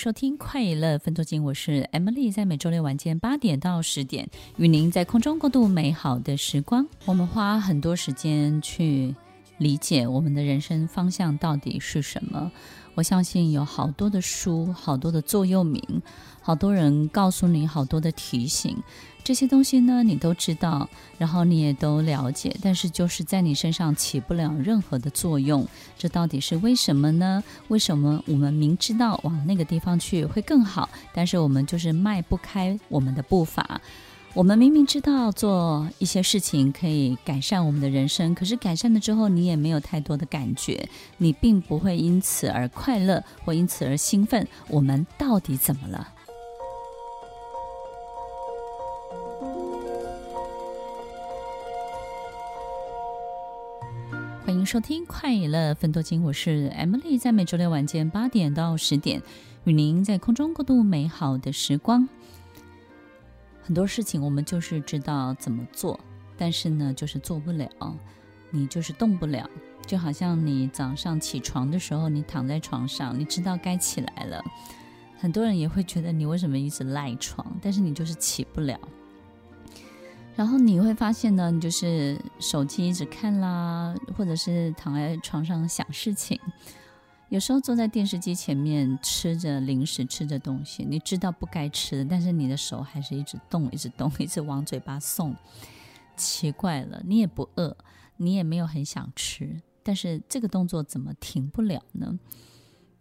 收听快乐分多金，我是 Emily，在每周六晚间八点到十点，与您在空中过渡美好的时光。我们花很多时间去理解我们的人生方向到底是什么。我相信有好多的书，好多的座右铭，好多人告诉你好多的提醒。这些东西呢，你都知道，然后你也都了解，但是就是在你身上起不了任何的作用。这到底是为什么呢？为什么我们明知道往那个地方去会更好，但是我们就是迈不开我们的步伐？我们明明知道做一些事情可以改善我们的人生，可是改善了之后，你也没有太多的感觉，你并不会因此而快乐或因此而兴奋。我们到底怎么了？欢迎收听快乐分多金，我是 Emily，在每周六晚间八点到十点，与您在空中共度美好的时光。很多事情我们就是知道怎么做，但是呢，就是做不了，你就是动不了。就好像你早上起床的时候，你躺在床上，你知道该起来了，很多人也会觉得你为什么一直赖床，但是你就是起不了。然后你会发现呢，你就是手机一直看啦，或者是躺在床上想事情。有时候坐在电视机前面吃着零食，吃着东西，你知道不该吃的，但是你的手还是一直动，一直动，一直往嘴巴送。奇怪了，你也不饿，你也没有很想吃，但是这个动作怎么停不了呢？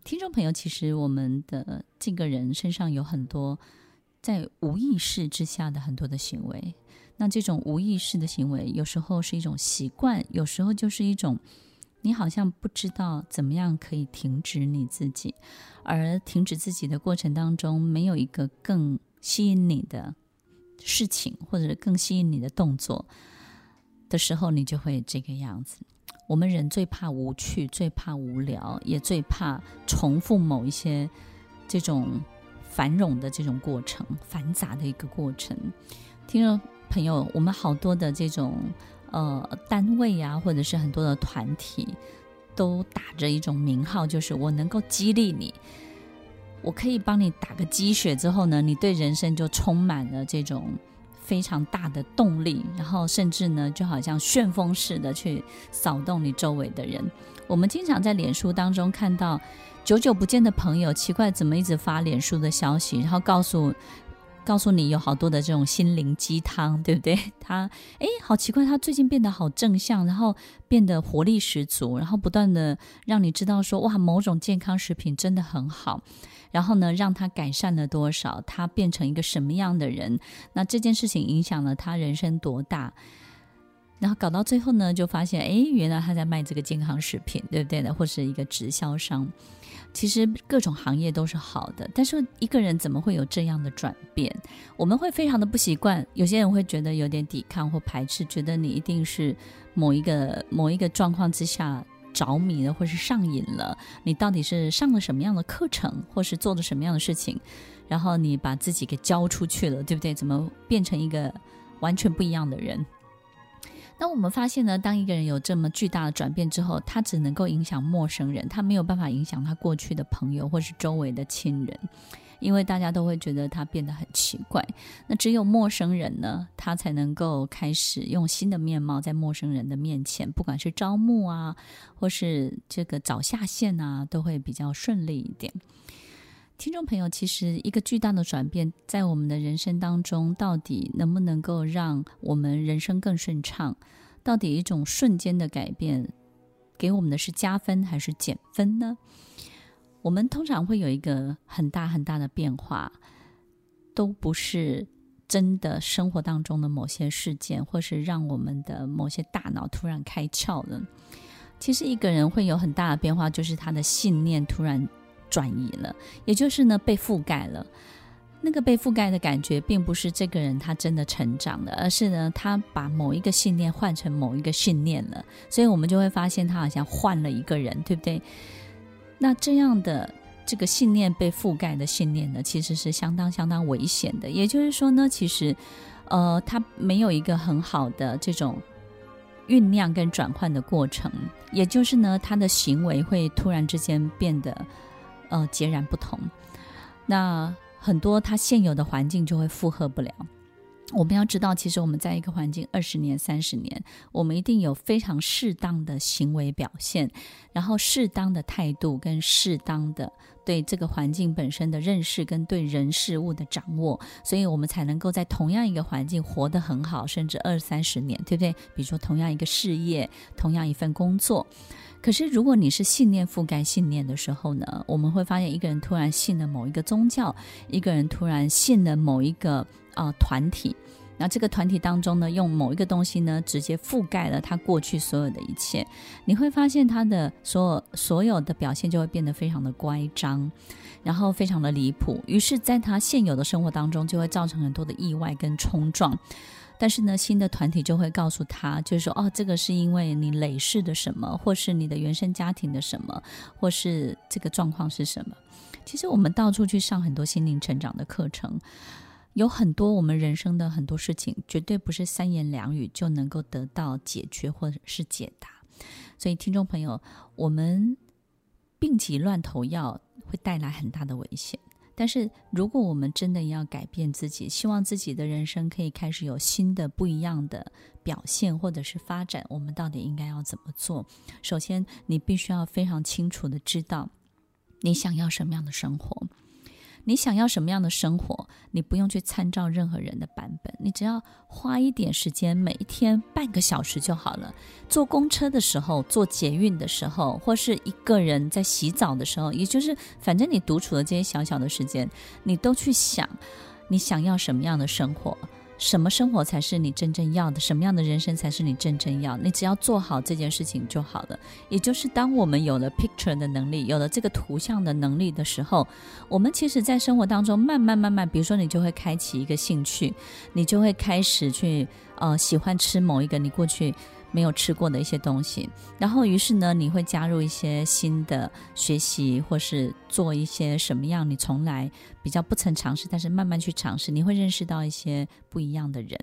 听众朋友，其实我们的这个人身上有很多在无意识之下的很多的行为。那这种无意识的行为，有时候是一种习惯，有时候就是一种你好像不知道怎么样可以停止你自己，而停止自己的过程当中，没有一个更吸引你的事情，或者更吸引你的动作的时候，你就会这个样子。我们人最怕无趣，最怕无聊，也最怕重复某一些这种繁荣的这种过程，繁杂的一个过程。听众。朋友，我们好多的这种呃单位啊，或者是很多的团体，都打着一种名号，就是我能够激励你，我可以帮你打个鸡血之后呢，你对人生就充满了这种非常大的动力，然后甚至呢，就好像旋风似的去扫动你周围的人。我们经常在脸书当中看到久久不见的朋友，奇怪怎么一直发脸书的消息，然后告诉。告诉你有好多的这种心灵鸡汤，对不对？他哎，好奇怪，他最近变得好正向，然后变得活力十足，然后不断的让你知道说，哇，某种健康食品真的很好，然后呢，让他改善了多少，他变成一个什么样的人？那这件事情影响了他人生多大？然后搞到最后呢，就发现，哎，原来他在卖这个健康食品，对不对呢？或是一个直销商。其实各种行业都是好的，但是一个人怎么会有这样的转变？我们会非常的不习惯，有些人会觉得有点抵抗或排斥，觉得你一定是某一个某一个状况之下着迷了，或是上瘾了。你到底是上了什么样的课程，或是做了什么样的事情，然后你把自己给交出去了，对不对？怎么变成一个完全不一样的人？那我们发现呢，当一个人有这么巨大的转变之后，他只能够影响陌生人，他没有办法影响他过去的朋友或是周围的亲人，因为大家都会觉得他变得很奇怪。那只有陌生人呢，他才能够开始用新的面貌在陌生人的面前，不管是招募啊，或是这个找下线啊，都会比较顺利一点。听众朋友，其实一个巨大的转变，在我们的人生当中，到底能不能够让我们人生更顺畅？到底一种瞬间的改变，给我们的是加分还是减分呢？我们通常会有一个很大很大的变化，都不是真的生活当中的某些事件，或是让我们的某些大脑突然开窍了。其实一个人会有很大的变化，就是他的信念突然转移了，也就是呢被覆盖了。那个被覆盖的感觉，并不是这个人他真的成长了，而是呢他把某一个信念换成某一个信念了。所以我们就会发现他好像换了一个人，对不对？那这样的。这个信念被覆盖的信念呢，其实是相当相当危险的。也就是说呢，其实，呃，它没有一个很好的这种酝酿跟转换的过程。也就是呢，他的行为会突然之间变得呃截然不同。那很多他现有的环境就会负荷不了。我们要知道，其实我们在一个环境二十年、三十年，我们一定有非常适当的行为表现，然后适当的态度跟适当的对这个环境本身的认识跟对人事物的掌握，所以我们才能够在同样一个环境活得很好，甚至二三十年，对不对？比如说同样一个事业，同样一份工作。可是如果你是信念覆盖信念的时候呢，我们会发现一个人突然信了某一个宗教，一个人突然信了某一个。啊、呃，团体，那这个团体当中呢，用某一个东西呢，直接覆盖了他过去所有的一切，你会发现他的所有所有的表现就会变得非常的乖张，然后非常的离谱，于是，在他现有的生活当中，就会造成很多的意外跟冲撞。但是呢，新的团体就会告诉他，就是说，哦，这个是因为你累世的什么，或是你的原生家庭的什么，或是这个状况是什么。其实我们到处去上很多心灵成长的课程。有很多我们人生的很多事情，绝对不是三言两语就能够得到解决或者是解答。所以，听众朋友，我们病急乱投药会带来很大的危险。但是，如果我们真的要改变自己，希望自己的人生可以开始有新的不一样的表现或者是发展，我们到底应该要怎么做？首先，你必须要非常清楚的知道你想要什么样的生活。你想要什么样的生活？你不用去参照任何人的版本，你只要花一点时间，每一天半个小时就好了。坐公车的时候，坐捷运的时候，或是一个人在洗澡的时候，也就是反正你独处的这些小小的时间，你都去想你想要什么样的生活。什么生活才是你真正要的？什么样的人生才是你真正要？你只要做好这件事情就好了。也就是当我们有了 picture 的能力，有了这个图像的能力的时候，我们其实，在生活当中慢慢慢慢，比如说你就会开启一个兴趣，你就会开始去呃喜欢吃某一个你过去。没有吃过的一些东西，然后于是呢，你会加入一些新的学习，或是做一些什么样你从来比较不曾尝试，但是慢慢去尝试，你会认识到一些不一样的人。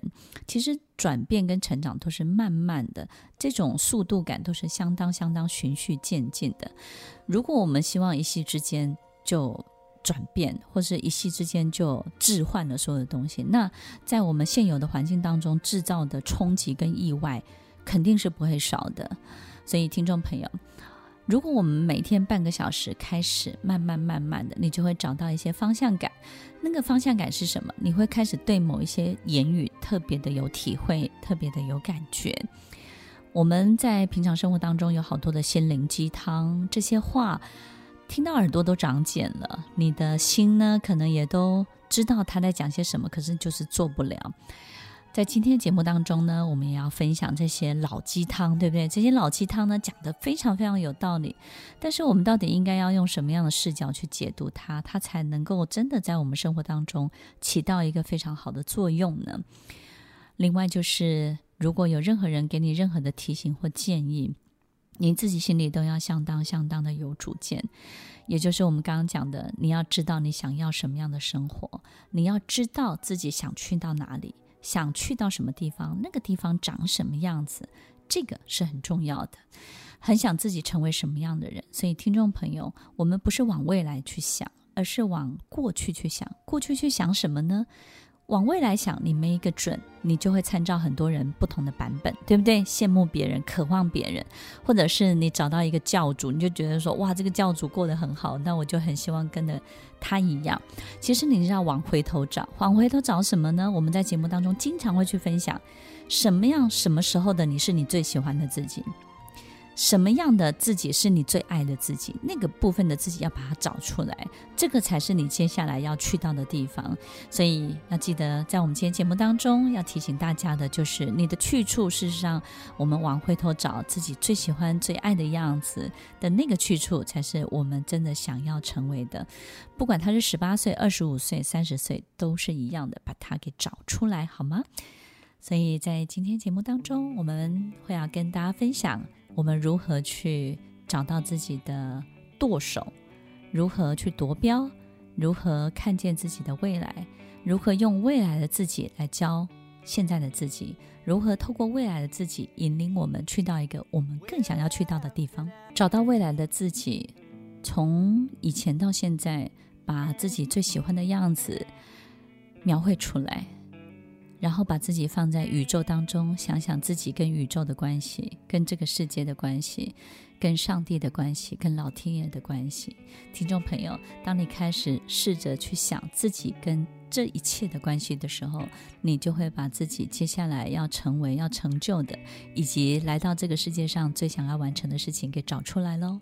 其实转变跟成长都是慢慢的，这种速度感都是相当相当循序渐进的。如果我们希望一夕之间就转变，或是一夕之间就置换了所有的东西，那在我们现有的环境当中制造的冲击跟意外。肯定是不会少的，所以听众朋友，如果我们每天半个小时开始，慢慢慢慢的，你就会找到一些方向感。那个方向感是什么？你会开始对某一些言语特别的有体会，特别的有感觉。我们在平常生活当中有好多的心灵鸡汤，这些话听到耳朵都长茧了，你的心呢，可能也都知道他在讲些什么，可是就是做不了。在今天节目当中呢，我们也要分享这些老鸡汤，对不对？这些老鸡汤呢，讲得非常非常有道理，但是我们到底应该要用什么样的视角去解读它，它才能够真的在我们生活当中起到一个非常好的作用呢？另外就是，如果有任何人给你任何的提醒或建议，你自己心里都要相当相当的有主见，也就是我们刚刚讲的，你要知道你想要什么样的生活，你要知道自己想去到哪里。想去到什么地方，那个地方长什么样子，这个是很重要的。很想自己成为什么样的人，所以听众朋友，我们不是往未来去想，而是往过去去想。过去去想什么呢？往未来想，你没一个准，你就会参照很多人不同的版本，对不对？羡慕别人，渴望别人，或者是你找到一个教主，你就觉得说，哇，这个教主过得很好，那我就很希望跟着他一样。其实你是要往回头找，往回头找什么呢？我们在节目当中经常会去分享，什么样、什么时候的你是你最喜欢的自己。什么样的自己是你最爱的自己？那个部分的自己要把它找出来，这个才是你接下来要去到的地方。所以要记得，在我们今天节目当中要提醒大家的就是，你的去处，事实上，我们往回头找自己最喜欢、最爱的样子的那个去处，才是我们真的想要成为的。不管他是十八岁、二十五岁、三十岁，都是一样的，把它给找出来，好吗？所以在今天节目当中，我们会要跟大家分享。我们如何去找到自己的舵手？如何去夺标？如何看见自己的未来？如何用未来的自己来教现在的自己？如何透过未来的自己引领我们去到一个我们更想要去到的地方？找到未来的自己，从以前到现在，把自己最喜欢的样子描绘出来。然后把自己放在宇宙当中，想想自己跟宇宙的关系，跟这个世界的关系，跟上帝的关系，跟老天爷的关系。听众朋友，当你开始试着去想自己跟这一切的关系的时候，你就会把自己接下来要成为、要成就的，以及来到这个世界上最想要完成的事情给找出来喽。